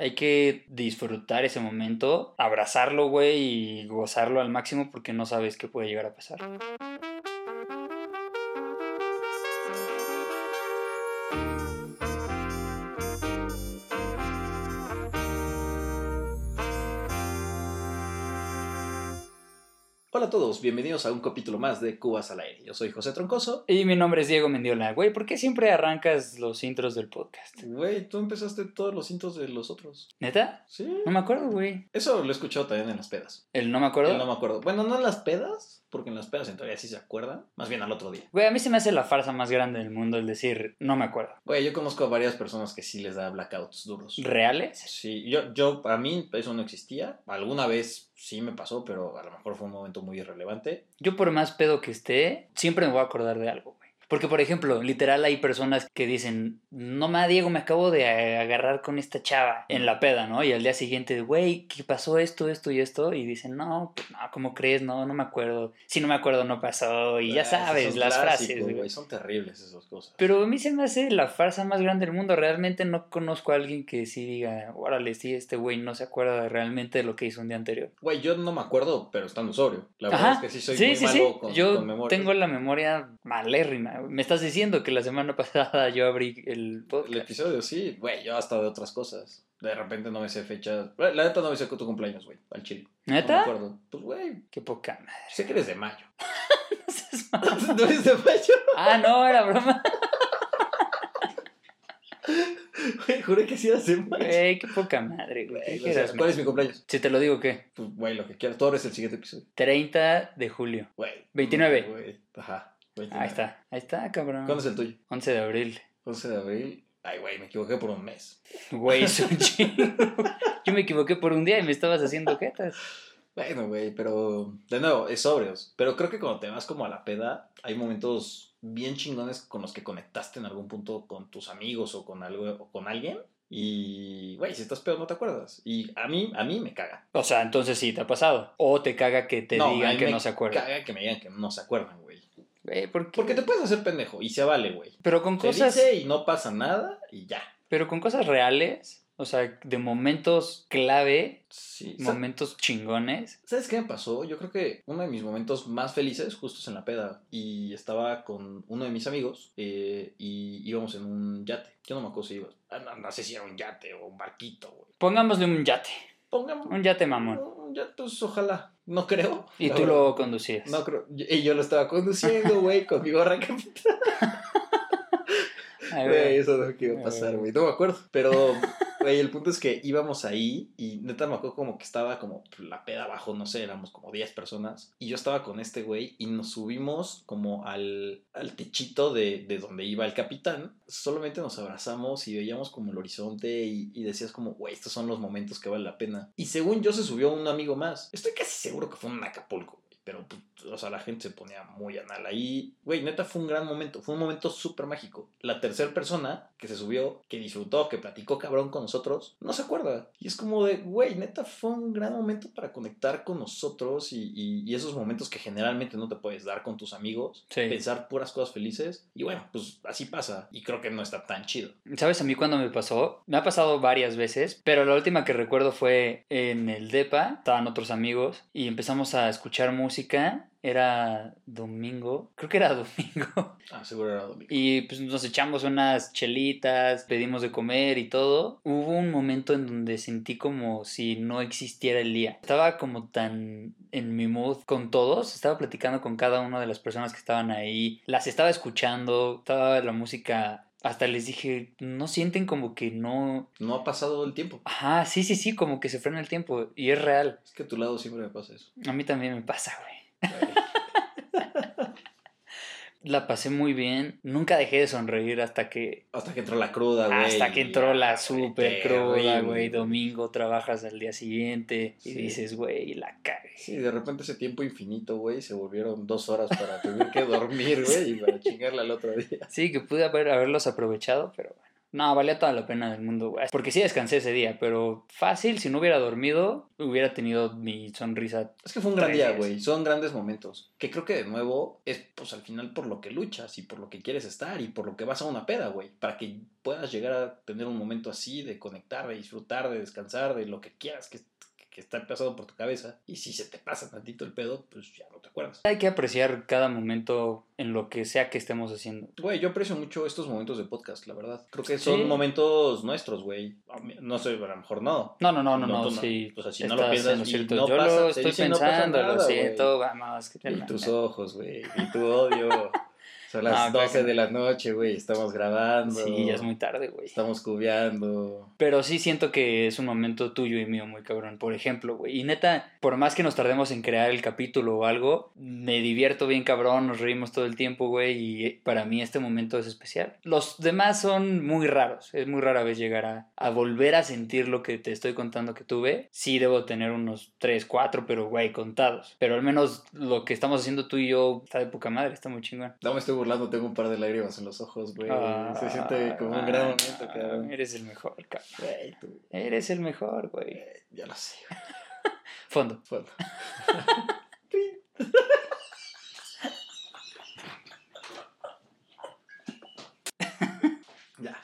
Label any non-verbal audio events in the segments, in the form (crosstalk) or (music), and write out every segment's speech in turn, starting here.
hay que disfrutar ese momento, abrazarlo, güey, y gozarlo al máximo porque no sabes qué puede llegar a pasar. A todos, bienvenidos a un capítulo más de Cubas al aire. Yo soy José Troncoso. Y mi nombre es Diego Mendiola. Güey, ¿por qué siempre arrancas los intros del podcast? Güey, tú empezaste todos los intros de los otros. ¿Neta? Sí. No me acuerdo, güey. Eso lo he escuchado también en las pedas. ¿El no me acuerdo? El no me acuerdo. Bueno, no en las pedas, porque en las pedas en teoría sí se acuerdan. Más bien al otro día. Güey, a mí se me hace la farsa más grande del mundo el decir no me acuerdo. Güey, yo conozco a varias personas que sí les da blackouts duros. ¿Reales? Sí, yo, yo, para mí eso no existía. Alguna vez sí me pasó, pero a lo mejor fue un momento muy irrelevante. Yo por más pedo que esté, siempre me voy a acordar de algo. Porque, por ejemplo, literal hay personas que dicen, no ma, Diego, me acabo de agarrar con esta chava en la peda, ¿no? Y al día siguiente, güey, ¿qué pasó esto, esto y esto? Y dicen, no, pues no, ¿cómo crees? No, no me acuerdo. Si no me acuerdo, no pasó. Y ya sabes, las clásicos, frases. Son terribles esas cosas. Pero a mí se me hace la farsa más grande del mundo. Realmente no conozco a alguien que sí diga, órale, sí, este güey no se acuerda realmente de lo que hizo un día anterior. Güey, yo no me acuerdo, pero estando sobrio. La verdad es que sí soy sí, muy sí, malo sí. con, Yo con memoria. tengo la memoria malérrima. Me estás diciendo que la semana (laughs) pasada yo abrí el podcast. El episodio, sí, güey, yo hasta de otras cosas. De repente no me sé fechas. La neta no me sé tu cumpleaños, güey, al chile. No me ¿Neta? acuerdo. Pues, güey, Qué poca madre. sé que eres de mayo. (laughs) No seas (laughs) mamón. ¿No eres de mayo? ah, no, era broma. Güey, juré que sí eras de mayo. Güey, qué poca madre, güey. Güey, ¿Qué o sea, quieras, ¿Cuál es mi cumpleaños? Si te lo digo, ¿qué? Pues, güey, lo que quieras. Tú eres el siguiente episodio. 30 de julio. Güey. 29. Güey, ajá. 29. Ahí está. Ahí está, cabrón. ¿Cuándo es el tuyo? 11 de abril. 11 de abril. Ay, güey, me equivoqué por un mes. Güey, es un (laughs) chingo. Yo me equivoqué por un día y me estabas haciendo jetas. Bueno, güey, pero de nuevo, es sobrios. Pero creo que cuando te vas como a la peda, hay momentos bien chingones con los que conectaste en algún punto con tus amigos o con algo o con alguien. Y, güey, si estás pedo no te acuerdas. Y a mí, a mí me caga. O sea, entonces sí te ha pasado. O te caga que te No, digan que no se acuerdan. Caga que me digan que no se acuerdan, güey. Güey, ¿por qué? Porque te puedes hacer pendejo y se vale, güey. Pero con cosas. dice y no pasa nada y ya. Pero con cosas reales. O sea, de momentos clave, Sí. Momentos chingones. ¿Sabes qué me pasó? Yo creo que uno de mis momentos más felices justo es en la peda. Y estaba con uno de mis amigos eh, y íbamos en un yate. Yo no me acuerdo si iba. ah, No, no sé si era un yate o un barquito, güey. Pongámosle un yate. Pongamos. Un yate mamón. Un yate, pues ojalá. No creo. Y tú verdad. lo conducías. No creo. Y yo lo estaba conduciendo, (laughs) güey, con mi gorra capitán. (laughs) Ay, Güey, eso no es lo que iba a pasar, güey. No me acuerdo. Pero, güey, el punto es que íbamos ahí y neta me acuerdo como que estaba como la peda abajo, no sé, éramos como 10 personas. Y yo estaba con este güey y nos subimos como al, al techito de, de donde iba el capitán. Solamente nos abrazamos y veíamos como el horizonte y, y decías como, güey, estos son los momentos que vale la pena. Y según yo se subió un amigo más. Estoy casi seguro que fue un Acapulco. Pero, o sea, la gente se ponía muy anal ahí. Güey, neta fue un gran momento. Fue un momento súper mágico. La tercera persona que se subió, que disfrutó, que platicó cabrón con nosotros, no se acuerda. Y es como de, güey, neta fue un gran momento para conectar con nosotros y, y- y esos momentos que generalmente no te puedes dar con tus amigos. Sí. Pensar puras cosas felices. Y bueno, pues así pasa. Y creo que no está tan chido. ¿Sabes a mí cuando me pasó? Me ha pasado varias veces, pero la última que recuerdo fue en el DEPA, estaban otros amigos y empezamos a escuchar música. Era domingo, creo que era (laughs) domingo. Ah, seguro era domingo. Y pues nos echamos unas chelitas, pedimos de comer y todo. Hubo un momento en donde sentí como si no existiera el día. Estaba como tan en mi mood con todos, estaba platicando con cada una de las personas que estaban ahí, las estaba escuchando, estaba la música. Hasta les dije, ¿no sienten como que no... No ha pasado el tiempo. Ajá, sí, sí, sí, como que se frena el tiempo y es real. Es que a tu lado siempre me pasa eso. A mí también me pasa, güey. La pasé muy bien, nunca dejé de sonreír hasta que Hasta que entró la cruda, güey. Hasta que entró la super cruda, terrible, güey. Domingo trabajas al día siguiente y Sí. dices, güey, la cagué. Sí, de repente ese tiempo infinito, güey, se volvieron dos horas para tener que dormir, güey, y para chingarla al otro día. Sí, que pude haber, haberlos aprovechado, pero bueno. No, valía toda la pena del mundo, güey. Porque sí descansé ese día, pero fácil, si no hubiera dormido, hubiera tenido mi sonrisa. Es que fue un gran día, güey. Son grandes momentos. Que creo que de nuevo es, pues al final por lo que luchas y por lo que quieres estar y por lo que vas a una peda, güey. Para que puedas llegar a tener un momento así de conectar, de disfrutar, de descansar, de lo que quieras que, que está pasando por tu cabeza. Y si se te pasa tantito el pedo, pues ya no te acuerdas. Hay que apreciar cada momento en lo que sea que estemos haciendo. Güey, yo aprecio mucho estos momentos de podcast, la verdad. Creo que son Sí. momentos nuestros, güey. No sé, a lo mejor no. No, no, no, no, no, no. sí. O sea, si no lo estás piensas en lo y no Yo pasa, lo estoy dicen, no pensando, lo nada, siento, vamos. que- Y tus ojos, güey. Y tu odio. (laughs) Son las No, claro 12 que de la noche, güey. Estamos grabando. Sí, ya es muy tarde, güey. Estamos cubeando. Pero sí siento que es un momento tuyo y mío muy cabrón, por ejemplo, güey. Y neta, por más que nos tardemos en crear el capítulo o algo, me divierto bien cabrón, nos reímos todo el tiempo, güey, y para mí este momento es especial. Los demás son muy raros, es muy rara vez llegar a, a volver a sentir lo que te estoy contando que tuve. Sí debo tener unos 3, 4, pero güey, contados. Pero al menos lo que estamos haciendo tú y yo está de poca madre, está muy chingón. No me estoy burlando, tengo un par de lágrimas en los ojos, güey. Se siente como un gran momento, Ah, cabrón. Eres el mejor, cabrón. Güey, tú. Eres el mejor, güey. eh, Ya lo sé. (laughs) Fondo. Bueno. (laughs) ya.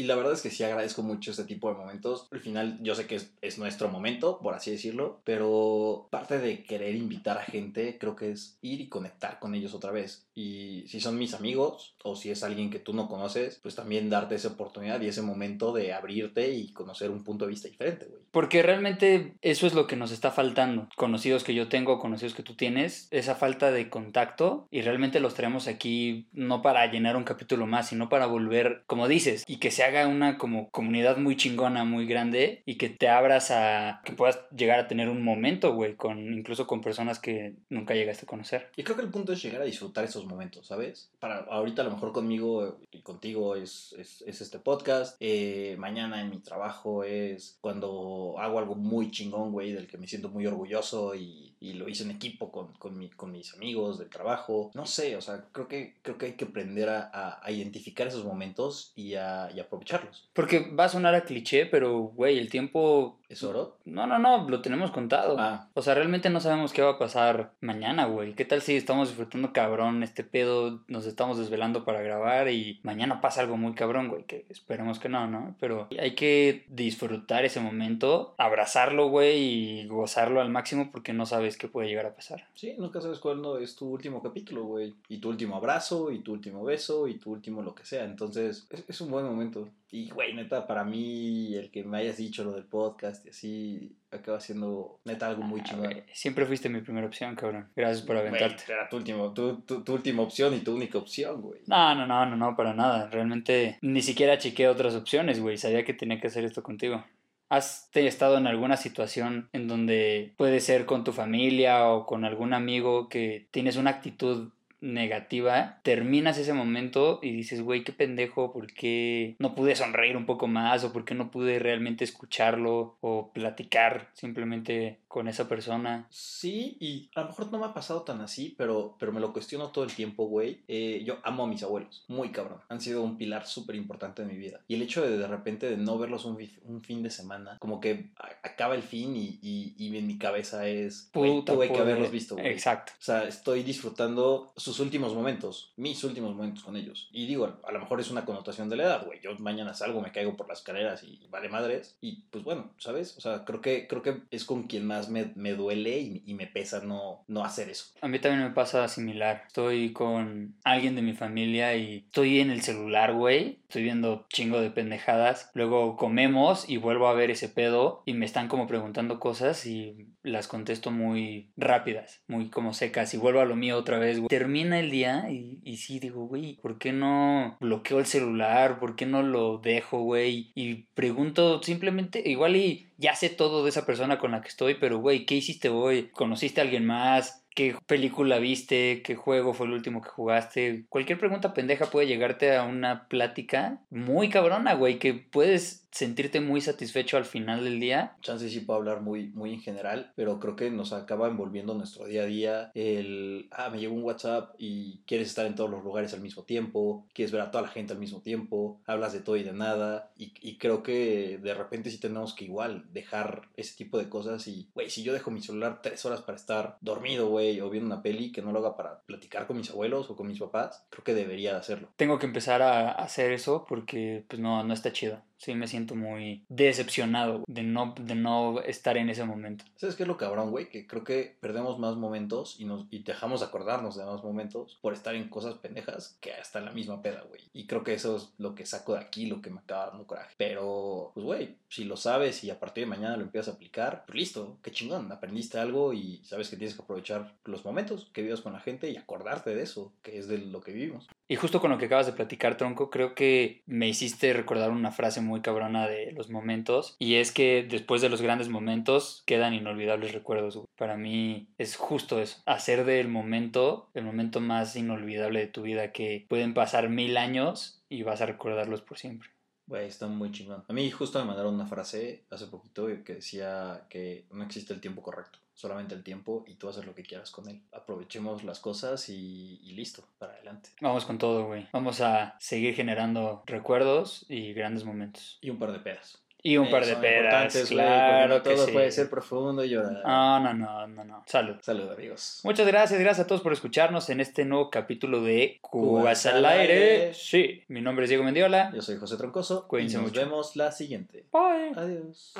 Y la verdad es que sí agradezco mucho este tipo de momentos. Al final yo sé que es, es nuestro momento, por así decirlo, pero parte de querer invitar a gente creo que es ir y conectar con ellos otra vez. Y si son mis amigos o si es alguien que tú no conoces, pues también darte esa oportunidad y ese momento de abrirte y conocer un punto de vista diferente, güey. Porque realmente eso es lo que nos está faltando. Conocidos que yo tengo, conocidos que tú tienes, esa falta de contacto y realmente los traemos aquí no para llenar un capítulo más, sino para volver, como dices, y que se haga una como comunidad muy chingona, muy grande y que te abras a que puedas llegar a tener un momento, güey, con incluso con personas que nunca llegaste a conocer. Y creo que el punto es llegar a disfrutar esos momentos, ¿sabes? Para ahorita a lo mejor conmigo y contigo es, es, es este podcast. Eh, mañana en mi trabajo es cuando hago algo muy chingón, güey, del que me siento muy orgulloso y, y lo hice en equipo con, con, mi- con mis amigos del trabajo. No sé, o sea, creo que, creo que hay que aprender a, a- identificar esos momentos y a, y aprovecharlos. Porque va a sonar a cliché, pero, güey, el tiempo... ¿Es oro? No, no, no, lo tenemos contado. Ah, O sea, realmente no sabemos qué va a pasar mañana, güey. ¿Qué tal si estamos disfrutando cabrón este pedo, nos estamos desvelando para grabar y mañana pasa algo muy cabrón, güey? Que esperemos que no, ¿no? Pero hay que disfrutar ese momento, abrazarlo, güey, y gozarlo al máximo porque no sabes qué puede llegar a pasar. sí, nunca sabes cuándo es tu último capítulo, güey. Y tu último abrazo, y tu último beso, y tu último lo que sea. Entonces, es, es un buen momento. Y, güey, neta, para mí, el que me hayas dicho lo del podcast y así, acaba siendo, neta, algo muy Ah, chingón. Siempre fuiste mi primera opción, cabrón. Gracias por Güey, aventarte. era tu, último, tu, tu, tu última opción y tu única opción, güey. No, no, no, no, no, para nada. Realmente ni siquiera chequeé otras opciones, güey. Sabía que tenía que hacer esto contigo. ¿Has estado en alguna situación en donde puede ser con tu familia o con algún amigo que tienes una actitud negativa, terminas ese momento y dices, güey, qué pendejo, ¿por qué no pude sonreír un poco más o por qué no pude realmente escucharlo o platicar simplemente con esa persona? Sí, y a lo mejor no me ha pasado tan así, pero, pero me lo cuestiono todo el tiempo, güey. Eh, yo amo a mis abuelos, muy cabrón. Han sido un pilar súper importante en mi vida. Y el hecho de de repente de no verlos un, fi- un fin de semana, como que acaba el fin y, y, y en mi cabeza es, güey, Puta, tuve que haberlos visto, güey. Exacto. O sea, estoy disfrutando sus últimos momentos, mis últimos momentos con ellos. Y digo, a lo mejor es una connotación de la edad, güey. Yo mañana salgo, me caigo por las escaleras y vale madres. Y pues bueno, ¿sabes? O sea, creo que, creo que es con quien más me, me duele y, y me pesa no, no hacer eso. A mí también me pasa similar. Estoy con alguien de mi familia y estoy en el celular, güey. Estoy viendo chingo de pendejadas. Luego comemos y vuelvo a ver ese pedo y me están como preguntando cosas y las contesto muy rápidas, muy como secas y vuelvo a lo mío otra vez, güey. Termina el día y, y sí digo, güey, ¿por qué no bloqueo el celular? ¿Por qué no lo dejo, güey? Y pregunto simplemente, igual y ya sé todo de esa persona con la que estoy, pero güey, ¿qué hiciste hoy? ¿Conociste a alguien más? ¿Qué película viste, qué juego fue el último que jugaste. Cualquier pregunta pendeja puede llegarte a una plática muy cabrona, güey, que puedes sentirte muy satisfecho al final del día. Chance sí puedo hablar muy, muy en general, pero creo que nos acaba envolviendo nuestro día a día el, ah, me llegó un WhatsApp y quieres estar en todos los lugares al mismo tiempo, quieres ver a toda la gente al mismo tiempo, hablas de todo y de nada, y, y creo que de repente sí tenemos que igual dejar ese tipo de cosas y, güey, si yo dejo mi celular tres horas para estar dormido, güey, o viendo una peli, que no lo haga para platicar con mis abuelos o con mis papás, creo que debería de hacerlo. Tengo que empezar a hacer eso porque, pues no, no está chido sí me siento muy decepcionado de no, de no estar en ese momento. ¿Sabes qué es lo cabrón, güey? Que creo que perdemos más momentos y, nos, y dejamos de acordarnos de más momentos por estar en cosas pendejas que hasta en la misma peda, güey. Y creo que eso es lo que saco de aquí, lo que me acaba dando coraje. Pero, pues, güey, si lo sabes y a partir de mañana lo empiezas a aplicar, pues listo, qué chingón. Aprendiste algo y sabes que tienes que aprovechar los momentos que vivas con la gente y acordarte de eso, que es de lo que vivimos. Y justo con lo que acabas de platicar, Tronco, creo que me hiciste recordar una frase muy cabrona de los momentos. Y es que después de los grandes momentos quedan inolvidables recuerdos. Para mí es justo eso. Hacer del momento el momento más inolvidable de tu vida que pueden pasar mil años y vas a recordarlos por siempre. Güey, está muy chingón. A mí justo me mandaron una frase hace poquito que decía que no existe el tiempo correcto solamente el tiempo y tú haces lo que quieras con él. Aprovechemos las cosas y, listo, para adelante. Vamos con todo, güey. Vamos a seguir generando recuerdos y grandes momentos. Y un par de pedas. Y un par de pedas, claro todo puede ser profundo y llorar. No, no, no, no, no. Salud. Salud, amigos. Muchas gracias, gracias a todos por escucharnos en este nuevo capítulo de Cubas al aire. Sí, mi nombre es Diego Mendiola. Yo soy José Troncoso. Cuídense y nos vemos la siguiente. Bye. Adiós.